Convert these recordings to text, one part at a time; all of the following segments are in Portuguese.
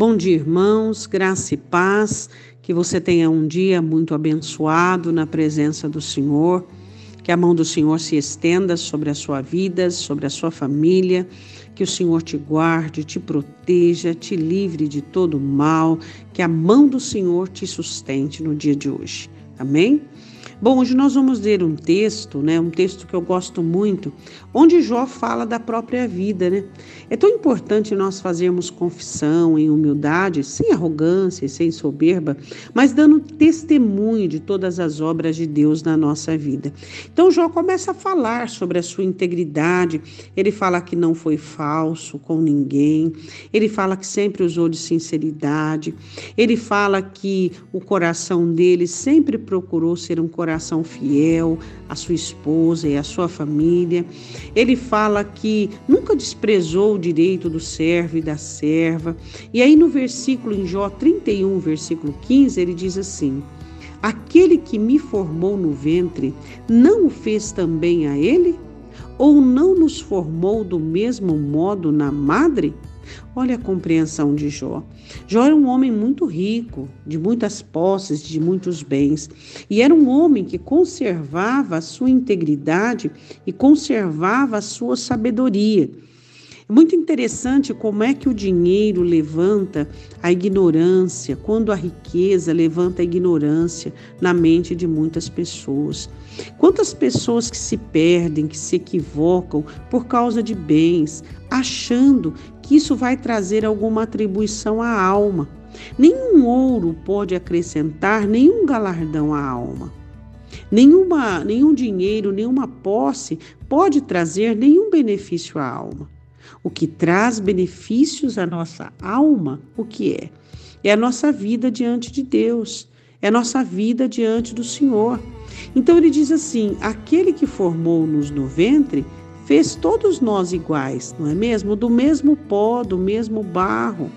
Bom dia, irmãos, graça e paz, que você tenha um dia muito abençoado na presença do Senhor, que a mão do Senhor se estenda sobre a sua vida, sobre a sua família, que o Senhor te guarde, te proteja, te livre de todo mal, que a mão do Senhor te sustente no dia de hoje. Amém? Bom, hoje nós vamos ler um texto, né, um texto que eu gosto muito, onde Jó fala da própria vida, né? É tão importante nós fazermos confissão em humildade, sem arrogância, sem soberba, mas dando testemunho de todas as obras de Deus na nossa vida. Então Jó começa a falar sobre a sua integridade. Ele fala que não foi falso com ninguém. Ele fala que sempre usou de sinceridade. Ele fala que o coração dele sempre procurou ser um coração coração fiel à sua esposa e à sua família. Ele fala que nunca desprezou o direito do servo e da serva. E aí no versículo em Jó 31, versículo 15, ele diz assim: Aquele que me formou no ventre, não o fez também a ele? Ou não nos formou do mesmo modo na madre? Olha a compreensão de Jó. Jó era um homem muito rico, de muitas posses, de muitos bens, e era um homem que conservava a sua integridade e conservava a sua sabedoria. É muito interessante como é que o dinheiro levanta a ignorância, quando a riqueza levanta a ignorância na mente de muitas pessoas. Quantas pessoas que se perdem, que se equivocam por causa de bens, achando que isso vai trazer alguma atribuição à alma. Nenhum ouro pode acrescentar nenhum galardão à alma. Nenhuma, nenhum dinheiro, nenhuma posse pode trazer nenhum benefício à alma. O que traz benefícios à nossa alma, o que é? É a nossa vida diante de Deus, é a nossa vida diante do Senhor. Então ele diz assim: aquele que formou-nos no ventre fez todos nós iguais, não é mesmo? Do mesmo pó, do mesmo barro.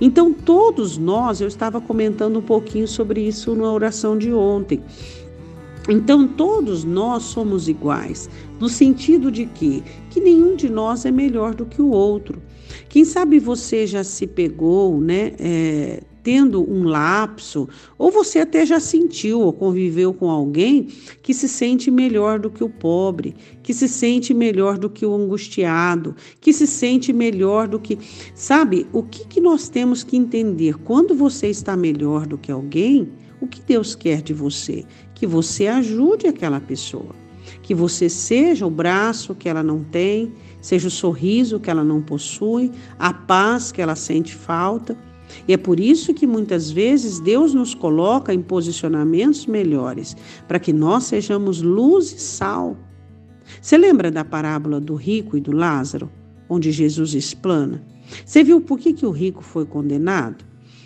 Então, todos nós, eu estava comentando um pouquinho sobre isso na oração de ontem. Então, todos nós somos iguais, no sentido de que, que nenhum de nós é melhor do que o outro. Quem sabe você já se pegou, né? É, tendo um lapso, ou você até já sentiu ou conviveu com alguém que se sente melhor do que o pobre, que se sente melhor do que o angustiado, que se sente melhor do que. Sabe, o que, que nós temos que entender? Quando você está melhor do que alguém, o que Deus quer de você? Que você ajude aquela pessoa, que você seja o braço que ela não tem, seja o sorriso que ela não possui, a paz que ela sente falta. E é por isso que muitas vezes Deus nos coloca em posicionamentos melhores, para que nós sejamos luz e sal. Você lembra da parábola do rico e do Lázaro, onde Jesus explana? Você viu por que, que o rico foi condenado?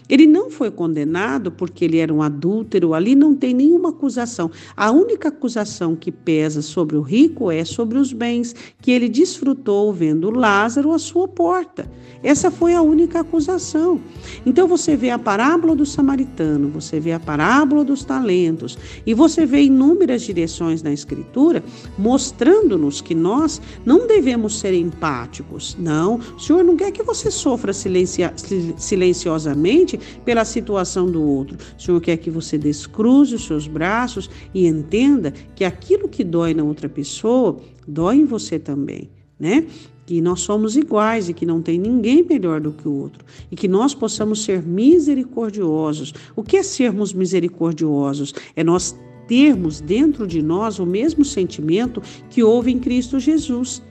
Ele não foi condenado porque ele era um adúltero, ali não tem nenhuma acusação. A única acusação que pesa sobre o rico é sobre os bens que ele desfrutou vendo Lázaro à sua porta. Essa foi a única acusação. Então você vê a parábola do samaritano, você vê a parábola dos talentos e você vê inúmeras direções na escritura mostrando-nos que nós não devemos ser empáticos. Não, o Senhor não quer que você sofra silenciosamente pela situação do outro. O Senhor quer que você descruze os seus braços e entenda que aquilo que dói na outra pessoa dói em você também, né? que nós somos iguais e que não tem ninguém melhor do que o outro e que nós possamos ser misericordiosos. O que é sermos misericordiosos? É nós termos dentro de nós o mesmo sentimento que houve em Cristo Jesus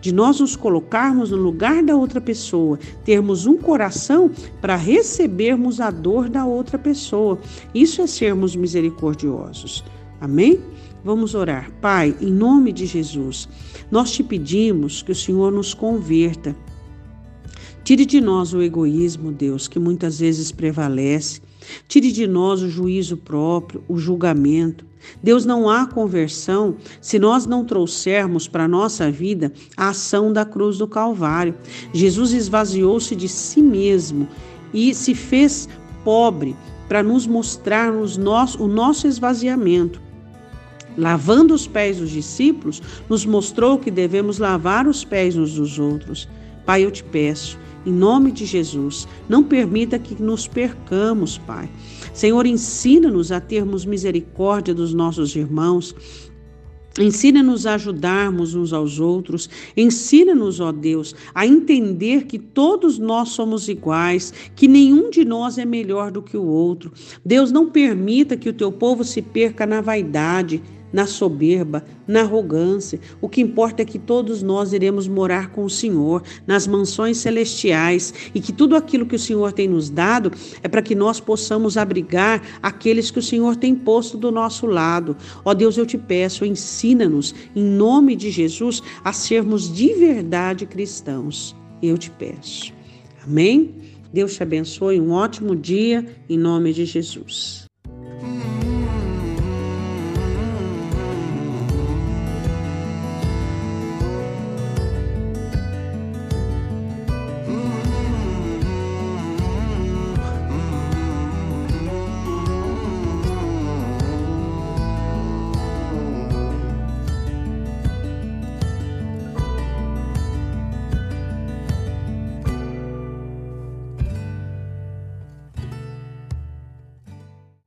de nós nos colocarmos no lugar da outra pessoa, termos um coração para recebermos a dor da outra pessoa. Isso é sermos misericordiosos. Amém? Vamos orar. Pai, em nome de Jesus, nós te pedimos que o Senhor nos converta. Tire de nós o egoísmo, Deus, que muitas vezes prevalece. Tire de nós o juízo próprio, o julgamento. Deus não há conversão se nós não trouxermos para a nossa vida a ação da cruz do Calvário. Jesus esvaziou-se de si mesmo e se fez pobre para nos mostrar o nosso esvaziamento. Lavando os pés dos discípulos, nos mostrou que devemos lavar os pés uns dos outros. Pai, eu te peço em nome de Jesus. Não permita que nos percamos, Pai. Senhor, ensina-nos a termos misericórdia dos nossos irmãos, Ensina-nos a ajudarmos uns aos outros. Ensina-nos, ó Deus, a entender que todos nós somos iguais, que nenhum de nós é melhor do que o outro. Deus, não permita que o teu povo se perca na vaidade, na soberba, na arrogância. O que importa é que todos nós iremos morar com o Senhor nas mansões celestiais e que tudo aquilo que o Senhor tem nos dado é para que nós possamos abrigar aqueles que o Senhor tem posto do nosso lado. Ó Deus, eu te peço, ensina-nos, em nome de Jesus, a sermos de verdade cristãos. Eu te peço. Amém? Deus te abençoe, um ótimo dia, em nome de Jesus.